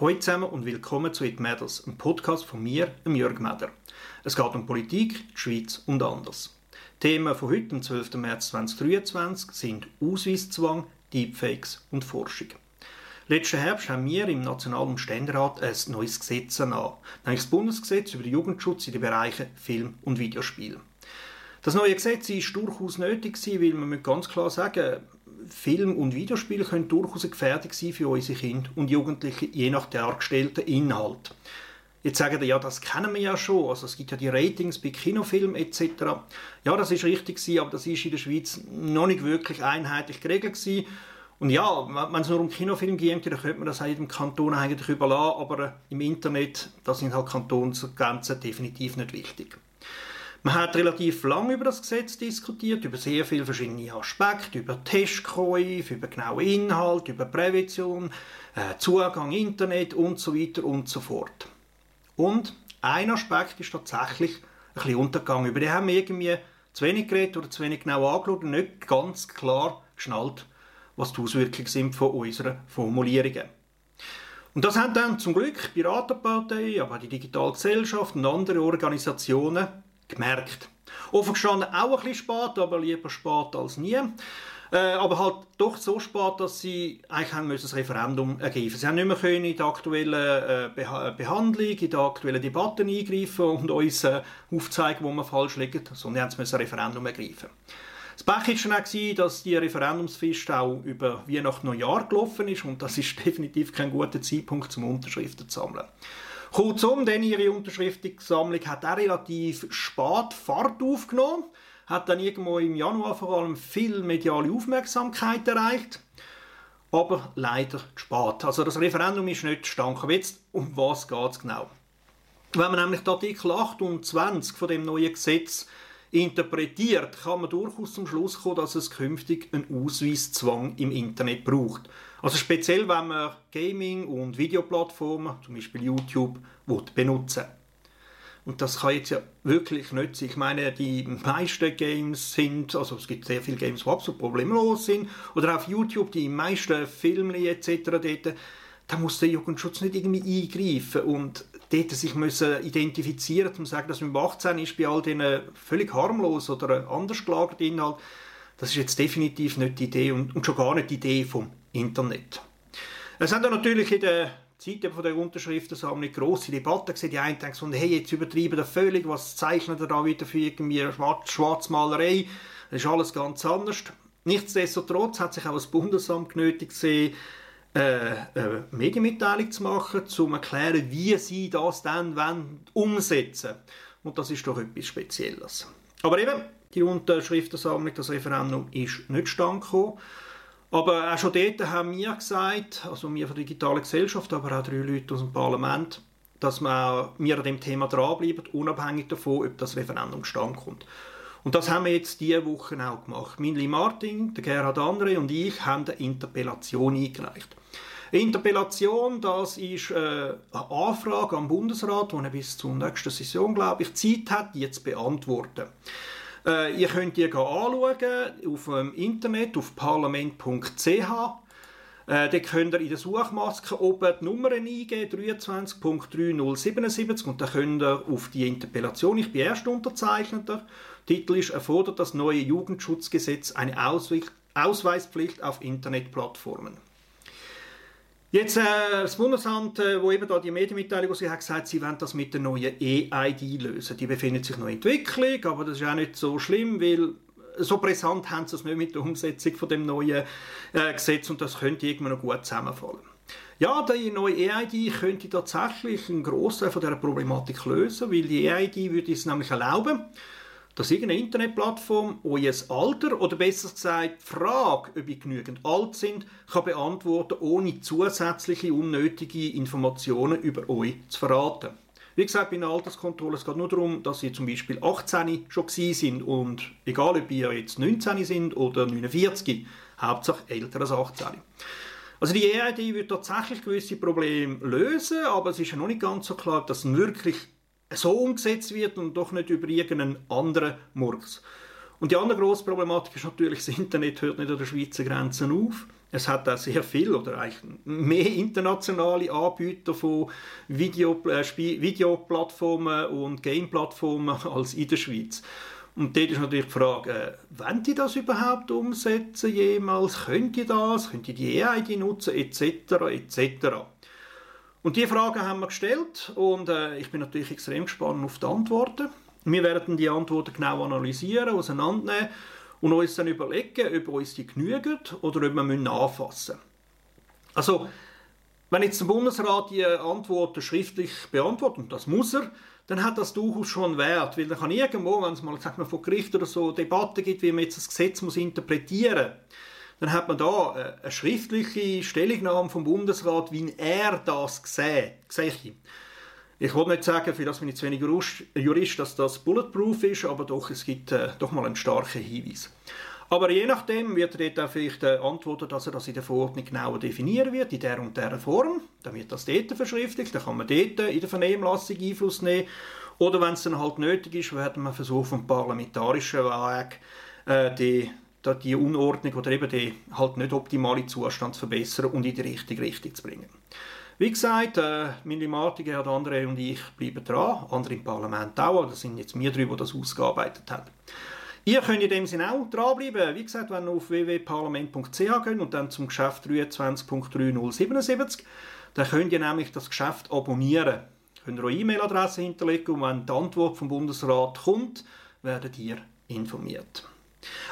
Hallo zusammen und willkommen zu It Matters, einem Podcast von mir, Jörg Meder. Es geht um Politik, die Schweiz und anders. Themen von heute, am 12. März 2023, sind Ausweiszwang, Deepfakes und Forschung. Letzten Herbst haben wir im Nationalen Ständerat ein neues Gesetz an, nämlich das Bundesgesetz über Jugendschutz in den Bereichen Film und Videospiel. Das neue Gesetz ist durchaus nötig weil man ganz klar sagen Film und Videospiele können durchaus Gefährdung sein für unsere Kinder und Jugendliche, je nach dargestellten Inhalt. Jetzt sagen die, ja, das kennen wir ja schon, also es gibt ja die Ratings bei Kinofilmen etc. Ja, das ist richtig aber das ist in der Schweiz noch nicht wirklich einheitlich geregelt. Und ja, wenn es nur um Kinofilm geht, dann könnte man das jedem Kanton eigentlich überlassen, aber im Internet, da sind halt Kantonsgrenzen definitiv nicht wichtig. Man hat relativ lange über das Gesetz diskutiert, über sehr viele verschiedene Aspekte, über Testkäufe, über genaue Inhalt, über Prävention, äh, Zugang Internet und so weiter und so fort. Und ein Aspekt ist tatsächlich ein bisschen untergegangen. Über den haben wir irgendwie zu wenig geredet oder zu wenig genau angeschaut und nicht ganz klar geschnallt, was die Auswirkungen sind von unseren Formulierungen. Und das haben dann zum Glück Piratenpartei, aber die Digitale Gesellschaft und andere Organisationen gemerkt. Offen gestanden auch ein bisschen spät, aber lieber spät als nie. Äh, aber halt doch so spät, dass sie eigentlich das Referendum ergreifen. Sie haben nicht mehr können in die aktuelle äh, Beh Behandlung, in die aktuellen Debatten eingreifen und uns äh, aufzeigen, wo man falsch liegt, sondern sie müssen ein Referendum ergreifen. Das Pech war dann dass die Referendumsfrist auch über Weihnachten Neujahr gelaufen ist und das ist definitiv kein guter Zeitpunkt, um Unterschriften zu sammeln. Kurzum, denn ihre Unterschriftensammlung hat auch relativ spät Fahrt aufgenommen, hat dann irgendwo im Januar vor allem viel mediale Aufmerksamkeit erreicht, aber leider zu spät. Also das Referendum ist nicht zustande Jetzt, um was geht es genau? Wenn man nämlich die Artikel 28 von dem neuen Gesetz interpretiert, kann man durchaus zum Schluss kommen, dass es künftig einen Ausweiszwang im Internet braucht. Also speziell, wenn man Gaming- und Videoplattformen, zum Beispiel YouTube, benutzen und das kann jetzt ja wirklich nicht sein. Ich meine, die meisten Games sind, also es gibt sehr viele Games, die absolut problemlos sind, oder auf YouTube die meisten Filme etc. dort, da muss der Jugendschutz nicht irgendwie eingreifen und dort sich müssen identifizieren um zu sagen, dass man 18 ist bei all diesen völlig harmlos oder anders gelagerten Inhalt. Das ist jetzt definitiv nicht die Idee und, und schon gar nicht die Idee vom Internet. Es haben natürlich in der Zeit von der Unterschriftensammlung grosse Debatten gesehen. Die einen denken, hey, jetzt übertreiben wir völlig, was zeichnet er da wieder für irgendwie Schwarzmalerei? Das ist alles ganz anders. Nichtsdestotrotz hat sich auch das Bundesamt genötigt gesehen, äh, eine Medienmitteilung zu machen, um zu erklären, wie sie das dann wollen, umsetzen Und das ist doch etwas Spezielles. Aber eben, die Unterschriftensammlung, das Referendum ist nicht stand gekommen. Aber auch schon dort haben wir gesagt, also wir von der digitalen Gesellschaft, aber auch drei Leute aus dem Parlament, dass wir, wir an dem Thema dranbleiben, unabhängig davon, ob das Referendum stand kommt. Und das haben wir jetzt diese Woche auch gemacht. Minli Martin, der Gerhard Andre und ich haben eine Interpellation eingereicht. Eine Interpellation, das ist äh, eine Anfrage am Bundesrat, die er bis zur nächsten Session, glaube ich, Zeit hat, zu beantworten. Äh, ihr könnt die anschauen auf dem Internet, auf parlament.ch. Äh, dort könnt ihr in der Suchmaske oben die Nummer eingeben, 23.3077 und dann könnt ihr auf die Interpellation, ich bin Erstunterzeichneter, Titel ist «Erfordert das neue Jugendschutzgesetz eine Ausweispflicht auf Internetplattformen?» Jetzt äh, das Bundesamt, äh, wo eben da die Medienmitteilung sie hat gesagt, sie wollen das mit der neuen E-ID lösen. Die befindet sich noch in Entwicklung, aber das ist auch nicht so schlimm, weil so brisant haben sie es nicht mit der Umsetzung von dem neuen äh, Gesetz und das könnte irgendwann noch gut zusammenfallen. Ja, die neue EID könnte tatsächlich einen Großteil von dieser Problematik lösen, weil die EID würde es nämlich erlauben, dass irgendeine Internetplattform euer Alter oder besser gesagt die Frage, ob ihr genügend alt sind, kann beantworten, ohne zusätzliche unnötige Informationen über euch zu verraten. Wie gesagt, bei einer Alterskontrolle es geht nur darum, dass ihr zum Beispiel 18 schon sind und egal ob ihr jetzt 19 sind oder 49, Hauptsache älter als 18. Also die EID wird tatsächlich gewisse Probleme lösen, aber es ist ja noch nicht ganz so klar, dass wirklich so umgesetzt wird und doch nicht über irgendeinen anderen Murks. Und die andere grosse Problematik ist natürlich, das Internet hört nicht an der Schweizer Grenzen auf. Es hat auch sehr viel oder eigentlich mehr internationale Anbieter von Video, äh, Videoplattformen und Gameplattformen als in der Schweiz. Und dort ist natürlich die Frage, äh, wollen die das überhaupt umsetzen jemals? Können die das? Können die die EID nutzen? Etc. etc. Und diese Fragen haben wir gestellt und äh, ich bin natürlich extrem gespannt auf die Antworten. Wir werden die Antworten genau analysieren, auseinandernehmen und uns dann überlegen, ob uns die genügen oder ob wir anfassen müssen. Also, wenn jetzt der Bundesrat die Antworten schriftlich beantwortet, und das muss er, dann hat das durchaus schon Wert, weil dann kann irgendwo, wenn es mal sagt man, von Gericht oder so Debatten gibt, wie man jetzt das Gesetz muss interpretieren muss, dann hat man da äh, eine schriftliche Stellungnahme vom Bundesrat, wie er das. Sehe. Ich wollte nicht sagen, für das bin ich zu wenig Jurist, dass das bulletproof ist, aber doch, es gibt äh, doch mal einen starken Hinweis. Aber je nachdem wird er dort auch vielleicht äh, antworten, dass er das in der Verordnung genauer definieren wird, in der und der Form. Dann wird das dort verschriftlicht, dann kann man dort äh, in der Vernehmlassung Einfluss nehmen. Oder wenn es dann halt nötig ist, werden wir versuchen, vom parlamentarischen Weg äh, die, die Unordnung oder eben den halt nicht optimalen Zustand zu verbessern und in die richtige Richtung zu bringen. Wie gesagt, äh, Mili Martiger, Herr André und ich bleiben dran, andere im Parlament auch, das sind jetzt wir drei, die das ausgearbeitet haben. Ihr könnt in dem Sinne auch dranbleiben. Wie gesagt, wenn ihr auf www.parlament.ch geht und dann zum Geschäft 23.3077, dann könnt ihr nämlich das Geschäft abonnieren. Ihr könnt eure E-Mail-Adresse hinterlegen und wenn die Antwort vom Bundesrat kommt, werdet ihr informiert.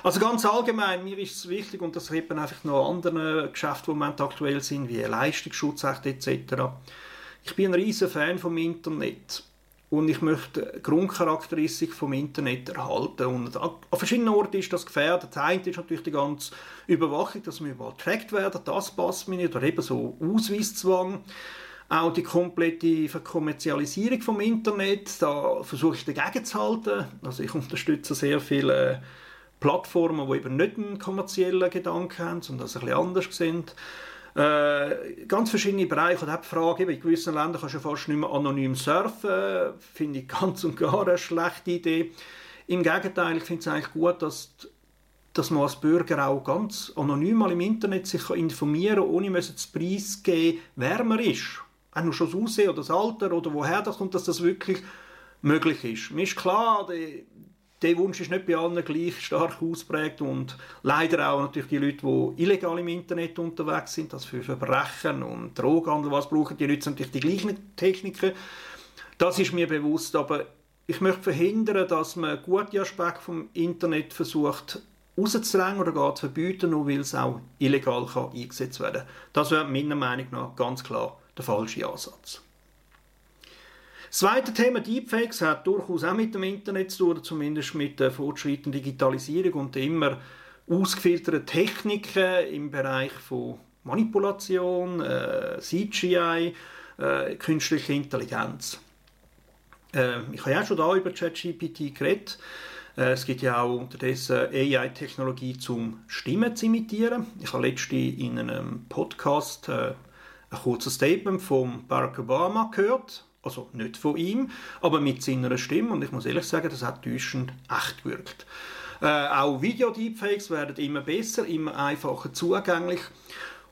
Also ganz allgemein, mir ist es wichtig, und das eben einfach noch andere Geschäfte, die im Moment aktuell sind, wie Leistungsschutzrecht etc. Ich bin ein riesen Fan vom Internet und ich möchte Grundcharakteristik vom Internet erhalten. Und an verschiedenen Orten ist das gefährdet. Das eine ist natürlich die ganze Überwachung, dass wir überall getrackt werden, das passt mir nicht, oder eben so Ausweiszwang. Auch die komplette Verkommerzialisierung vom Internet, da versuche ich dagegen zu halten. Also ich unterstütze sehr viele Plattformen, die eben nicht einen kommerziellen Gedanken haben, sondern das ein bisschen anders sind. Äh, ganz verschiedene Bereiche. Und die Frage, in gewissen Ländern kannst du fast nicht mehr anonym surfen. Finde ich ganz und gar eine schlechte Idee. Im Gegenteil, ich finde es eigentlich gut, dass, dass man als Bürger auch ganz anonym mal im Internet sich informieren kann, ohne zu preisgeben, wer man ist. Auch nur schon das Aussehen oder das Alter oder woher das kommt, dass das wirklich möglich ist. Mir ist klar, die, der Wunsch ist nicht bei allen gleich stark ausprägt und leider auch natürlich die Leute, die illegal im Internet unterwegs sind, das für Verbrechen und Drogenhandel, was brauchen die Leute natürlich die gleichen Techniken. Das ist mir bewusst, aber ich möchte verhindern, dass man gute Aspekte vom Internet versucht rauszudrängen oder gar zu verbieten, nur weil es auch illegal kann eingesetzt werden kann. Das wäre meiner Meinung nach ganz klar der falsche Ansatz. Das zweite Thema Deepfakes hat durchaus auch mit dem Internet zu tun, zumindest mit der fortschreitenden Digitalisierung und immer ausgefilterten Techniken im Bereich von Manipulation, äh, CGI, äh, künstliche Intelligenz. Äh, ich habe ja schon da über ChatGPT geredet. Äh, es gibt ja auch unterdessen AI-Technologie zum Stimmen zu imitieren. Ich habe letztens in einem Podcast äh, ein kurzes Statement von Barack Obama gehört, also nicht von ihm, aber mit seiner Stimme. Und ich muss ehrlich sagen, das hat täuschend echt gewirkt. Äh, auch Video-Deepfakes werden immer besser, immer einfacher zugänglich.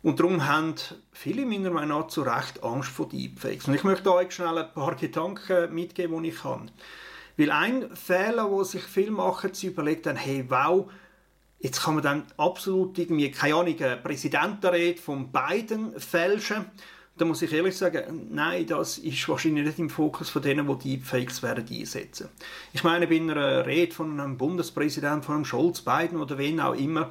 Und darum haben viele meiner Meinung nach zu Recht Angst vor Deepfakes. Und ich möchte euch schnell ein paar Gedanken mitgeben, die ich kann. Weil ein Fehler, wo sich viele machen, sie überlegen dann, hey, wow, jetzt kann man dann absolut irgendwie, keine Ahnung, eine Präsidentenrede von Biden fälschen da muss ich ehrlich sagen, nein, das ist wahrscheinlich nicht im Fokus von denen, die Deepfakes werden einsetzen. Ich meine, bei einer Rede von einem Bundespräsidenten, von einem Scholz, Biden oder wen auch immer,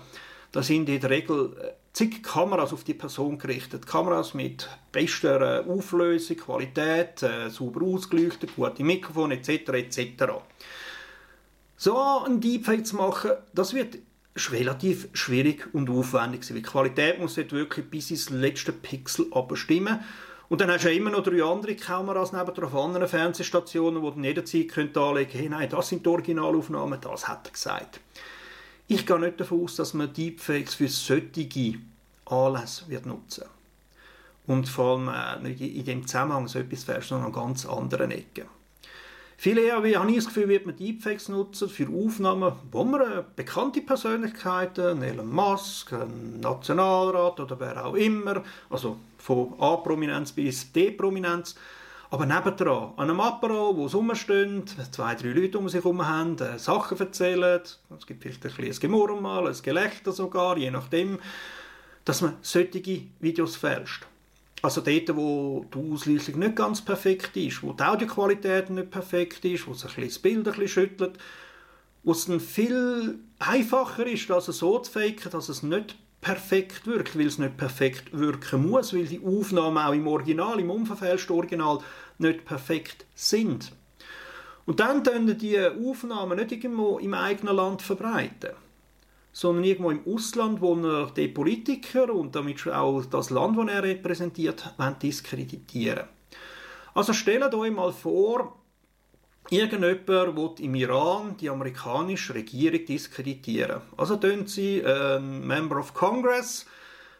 da sind in der Regel äh, zig Kameras auf die Person gerichtet. Kameras mit bester äh, Auflösung, Qualität, äh, sauber ausgeleuchtet, gute Mikrofon etc. etc. So ein Deepfake zu machen, das wird relativ schwierig und aufwendig. Die Qualität muss dort wirklich bis ins letzte Pixel abstimmen. Und dann hast du ja immer noch drei andere Kameras neben drauf, anderen Fernsehstationen, die du jederzeit könnt anlegen hey, nein, das sind die Originalaufnahmen, das hat er gesagt. Ich gehe nicht davon aus, dass man Deepfakes für solche Anlässe wird nutzen Und vor allem äh, nicht in dem Zusammenhang so etwas fährst, sondern an ganz anderen Ecken. Viel eher wie, habe ich das Gefühl, wird man Deepfakes nutzen für Aufnahmen, wo man äh, bekannte Persönlichkeiten, Elon Musk, ein Nationalrat oder wer auch immer, also von A-Prominenz bis D-Prominenz, aber nebendran, an einem Apero, wo es rumstehen, zwei, drei Leute um sich herum haben, äh, Sachen erzählen, es gibt vielleicht ein bisschen Gemurmel, ein Gelächter sogar, je nachdem, dass man solche Videos fälscht. Also dort, wo die Auslösung nicht ganz perfekt ist, wo die Audioqualität nicht perfekt ist, wo sich das Bild ein bisschen schüttelt, wo es dann viel einfacher ist, das so zu faken, dass es nicht perfekt wirkt, weil es nicht perfekt wirken muss, weil die Aufnahmen auch im Original, im unverfälschten Original nicht perfekt sind. Und dann können die Aufnahmen nicht irgendwo im eigenen Land verbreiten, sondern irgendwo im Ausland, wo er die Politiker und damit auch das Land, das er repräsentiert, diskreditieren Also stellt euch mal vor, Irgendjemand will im Iran die amerikanische Regierung diskreditieren. Also tun sie einen Member of Congress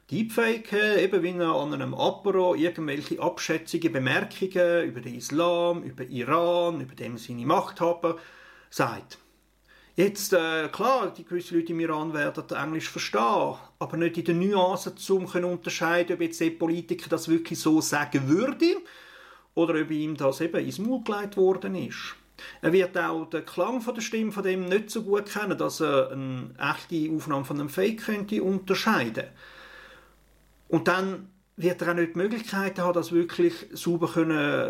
deepfaken, eben wie er an einem Apero irgendwelche abschätzige Bemerkungen über den Islam, über Iran, über dem seine Machthaber sagt. Jetzt, äh, klar, die gewissen Leute im Iran werden Englisch verstehen, aber nicht in den Nuancen, um zu unterscheiden, ob jetzt der Politiker das wirklich so sagen würde oder ob ihm das eben ins Maul gelegt worden ist. Er wird auch den Klang von der Stimme von dem nicht so gut kennen, dass er eine echte Aufnahme von einem Fake könnte unterscheiden. Und dann wird er auch nicht die Möglichkeit haben, das wirklich sauber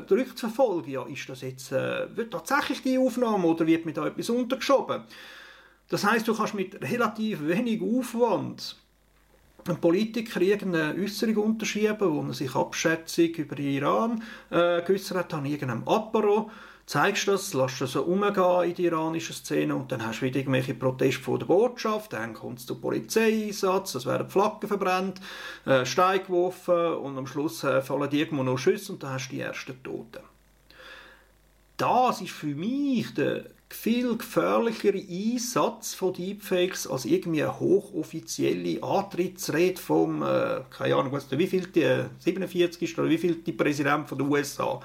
zurückzuverfolgen. Ja, ist das jetzt äh, wird tatsächlich die Aufnahme oder wird mir da etwas untergeschoben? Das heißt, du kannst mit relativ wenig Aufwand ein Politiker irgendeine Äußerung unterschieben, wo er sich abschätzig über den Iran äh, geäußert hat, an irgendeinem Apero, zeigst das, lässt das so umgehen in die iranische Szene und dann hast du wieder irgendwelche Proteste von der Botschaft, dann kommt es zu Polizeieinsatz, es werden Flaggen verbrannt, äh, Steine geworfen und am Schluss äh, fallen irgendwo noch Schüsse und dann hast du die ersten Toten. Das ist für mich der viel gefährlichere Einsatz von Deepfakes als irgendwie eine hochoffizielle Antrittsrede vom, äh, keine Ahnung, wie viel die 47 ist oder wie viel die Präsident von den USA.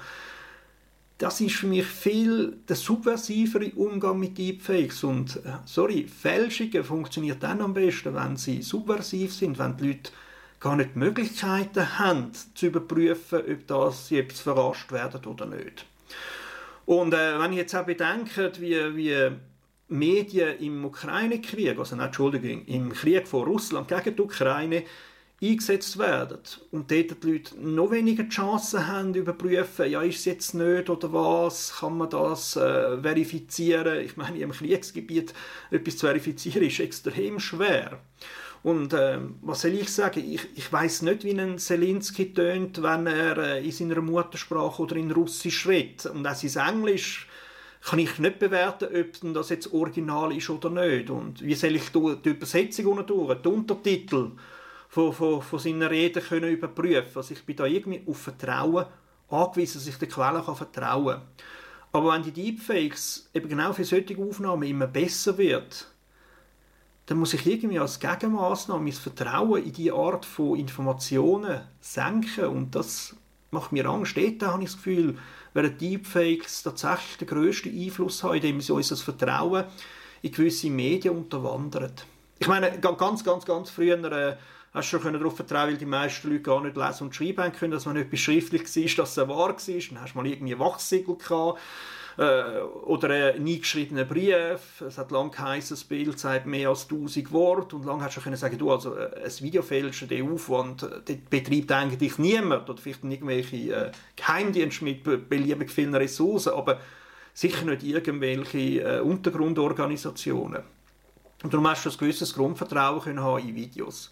Das ist für mich viel der subversivere Umgang mit Deepfakes und äh, sorry, Fälschungen funktionieren dann am besten, wenn sie subversiv sind, wenn die Leute gar nicht die Möglichkeiten haben, zu überprüfen, ob das sie etwas verarscht werden oder nicht. Und äh, wenn ich jetzt auch bedenke, wie, wie Medien im Ukraine-Krieg, also Entschuldigung, im Krieg von Russland gegen die Ukraine eingesetzt werden und dort die Leute noch weniger Chancen haben, überprüfen, ja, ist es jetzt nicht oder was, kann man das äh, verifizieren. Ich meine, im Kriegsgebiet etwas zu verifizieren ist extrem schwer. Und äh, was soll ich sagen? Ich, ich weiß nicht, wie ein Zelensky tönt, wenn er äh, in seiner Muttersprache oder in Russisch redet. Und auch sein Englisch kann ich nicht bewerten, ob das jetzt original ist oder nicht. Und wie soll ich die Übersetzung durch, die Untertitel von, von, von seiner Rede können überprüfen Also ich bin da irgendwie auf Vertrauen angewiesen, dass ich den Quellen kann vertrauen kann. Aber wenn die Deepfakes eben genau für solche Aufnahmen immer besser wird, dann muss ich irgendwie als Gegenmaßnahme mein Vertrauen in diese Art von Informationen senken und das macht mir Angst. Dort habe ich das Gefühl, werden Deepfakes tatsächlich den grössten Einfluss haben, indem sie unser Vertrauen in gewisse Medien unterwandern. Ich meine, ganz, ganz, ganz früher äh, hast schon darauf vertrauen weil die meisten Leute gar nicht lesen und schreiben können, dass man etwas schriftlich war, dass es wahr war. Dann hast du mal irgendwie Wachsiegel gehabt äh, oder ein eingeschriebener Brief. Es hat lange geheißen, das Bild sagt mehr als 1000 Worte und lange hast du können sagen, du, also äh, ein Videofälschen, der Aufwand, äh, den betreibt eigentlich niemand oder vielleicht irgendwelche äh, Geheimdienste mit beliebig vielen Ressourcen, aber sicher nicht irgendwelche äh, Untergrundorganisationen. Und darum hast du ein gewisses Grundvertrauen können haben in Videos.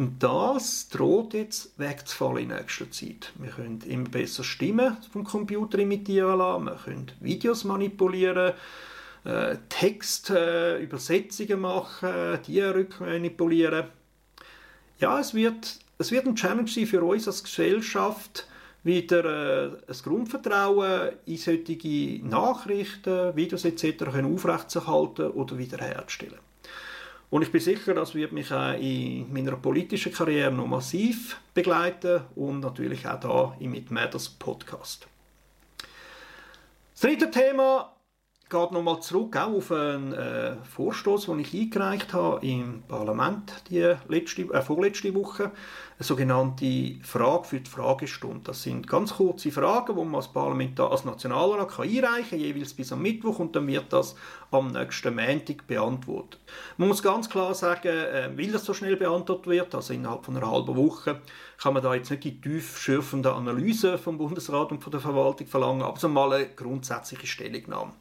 Und das droht jetzt wegzufallen in nächster Zeit. Wir können immer besser Stimmen vom Computer imitieren lassen, wir können Videos manipulieren, äh, Text, äh, Übersetzungen machen, die rückmanipulieren. Ja, es wird, es wird ein Challenge sein für uns als Gesellschaft, wieder äh, ein Grundvertrauen in solche Nachrichten, Videos etc. aufrechtzuerhalten oder wiederherzustellen. Und ich bin sicher, das wird mich auch in meiner politischen Karriere noch massiv begleiten und natürlich auch da im Mit Matters Podcast. Das dritte Thema geht nochmal zurück auch auf einen äh, Vorstoß, den ich eingereicht habe im Parlament die letzte, äh, vorletzte Woche. Eine sogenannte Frage für die Fragestunde. Das sind ganz kurze Fragen, die man als Parlamentar, als Nationalrat kann einreichen kann, jeweils bis am Mittwoch und dann wird das am nächsten Montag beantwortet. Man muss ganz klar sagen, äh, weil das so schnell beantwortet wird, also innerhalb von einer halben Woche, kann man da jetzt nicht die tiefschürfende Analyse vom Bundesrat und von der Verwaltung verlangen, aber so mal eine grundsätzliche Stellungnahme.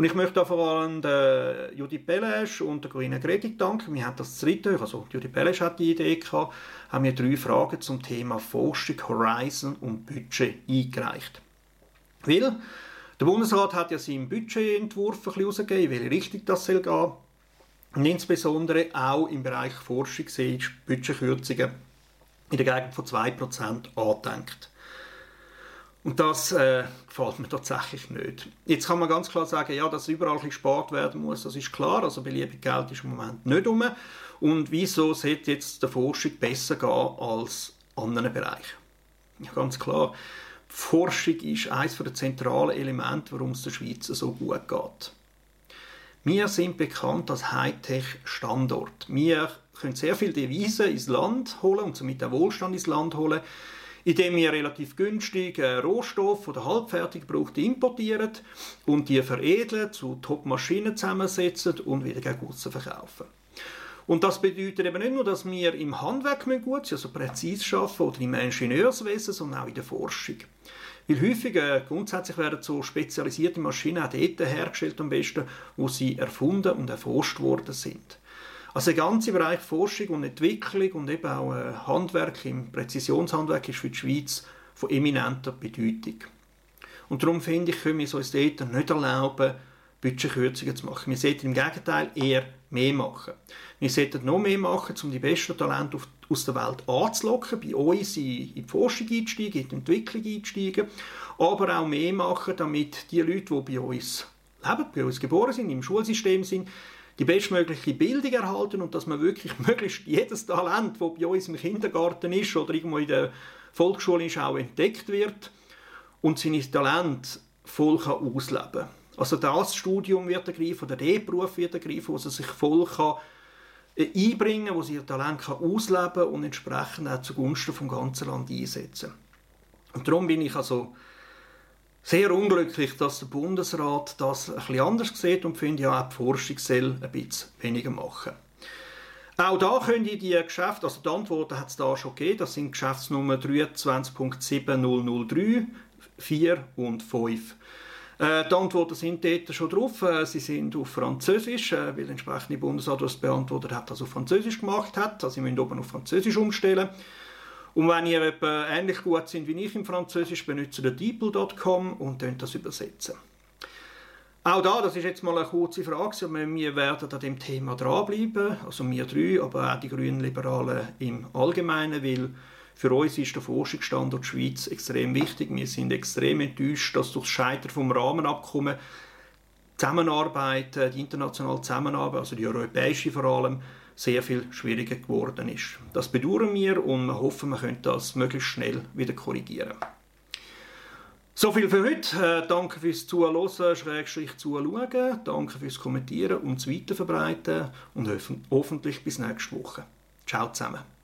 Und ich möchte vor allem der Judith Belesch und der Corinna Gredig danken. Wir haben das dritte, also Judith Belesch hat die Idee gehabt, haben wir drei Fragen zum Thema Forschung, Horizon und Budget eingereicht. Weil der Bundesrat hat ja seinen Budgetentwurf ein bisschen rausgegeben, welche Richtung das soll gehen. Und insbesondere auch im Bereich Forschung sind Budgetkürzungen in der Gegend von 2% angedenkt. Und das äh, gefällt mir tatsächlich nicht. Jetzt kann man ganz klar sagen, ja, dass überall gespart werden muss, das ist klar. Also beliebig Geld ist im Moment nicht um. Und wieso sollte jetzt der Forschung besser gehen als anderen Bereichen? Ja, ganz klar. Forschung ist eines der zentralen Elemente, warum es der Schweiz so gut geht. Wir sind bekannt als Hightech-Standort. Wir können sehr viele Devisen ins Land holen und somit auch Wohlstand ins Land holen indem wir relativ günstig äh, Rohstoff oder halbfertig gebrauchte importieren und die veredeln, zu Top-Maschinen zusammensetzen und wieder gegen aussen verkaufen. Und das bedeutet eben nicht nur, dass wir im Handwerk gut sind, also präzise arbeiten oder im Ingenieurswesen, sondern auch in der Forschung. Weil häufig, äh, grundsätzlich werden so spezialisierte Maschinen auch dort hergestellt am besten, wo sie erfunden und erforscht worden sind. Also der ganze Bereich Forschung und Entwicklung und eben auch äh, Handwerk im Präzisionshandwerk ist für die Schweiz von eminenter Bedeutung. Und darum finde ich, können wir es uns dort nicht erlauben, Budgetkürzungen zu machen. Wir sollten im Gegenteil eher mehr machen. Wir sollten noch mehr machen, um die besten Talente aus der Welt anzulocken, bei uns in, die Forschung einzusteigen, in die Entwicklung einzusteigen, aber auch mehr machen, damit die Leute, die bei uns leben, bei uns geboren sind, im Schulsystem sind, die bestmögliche Bildung erhalten und dass man wirklich möglichst jedes Talent, das bei uns im Kindergarten ist oder irgendwo in der Volksschule ist, auch entdeckt wird und seine Talent voll ausleben kann. Also das Studium wird ergreifen oder der Beruf wird ergreifen, wo sie sich voll kann äh, einbringen, wo sie ihr Talent kann ausleben und entsprechend auch zugunsten vom ganzen Land einsetzen. Und darum bin ich also sehr unglücklich, dass der Bundesrat das bisschen anders sieht und finde ja auch die Forschung soll ein bisschen weniger machen. Auch da können die Geschäfte, also die Antworten hat es da schon gegeben, das sind Geschäftsnummer 23.7003, 4 und 5. Äh, die Antworten sind dort schon drauf. Äh, sie sind auf Französisch, äh, weil der entsprechende Bundesrat, das beantwortet hat, das auf Französisch gemacht hat. Also Sie müssen oben auf Französisch umstellen. Und wenn ihr ähnlich gut sind wie ich im Französisch, benutzt ihr deeple.com und das übersetzen. Auch da, das ist jetzt mal eine kurze Frage, wir werden an dem Thema dranbleiben, also wir drei, aber auch die Grünen Liberalen im Allgemeinen, weil für uns ist der Forschungsstandort Schweiz extrem wichtig. Wir sind extrem enttäuscht, dass durch das Scheitern vom Rahmenabkommen Zusammenarbeit, die internationale Zusammenarbeit, also die europäische vor allem, sehr viel schwieriger geworden ist. Das bedauern wir und wir hoffen, wir können das möglichst schnell wieder korrigieren. So viel für heute. Äh, danke fürs Zuhören, Schrägstrich Zuschauen. Danke fürs Kommentieren und das Weiterverbreiten und hoffentlich bis nächste Woche. Ciao zusammen.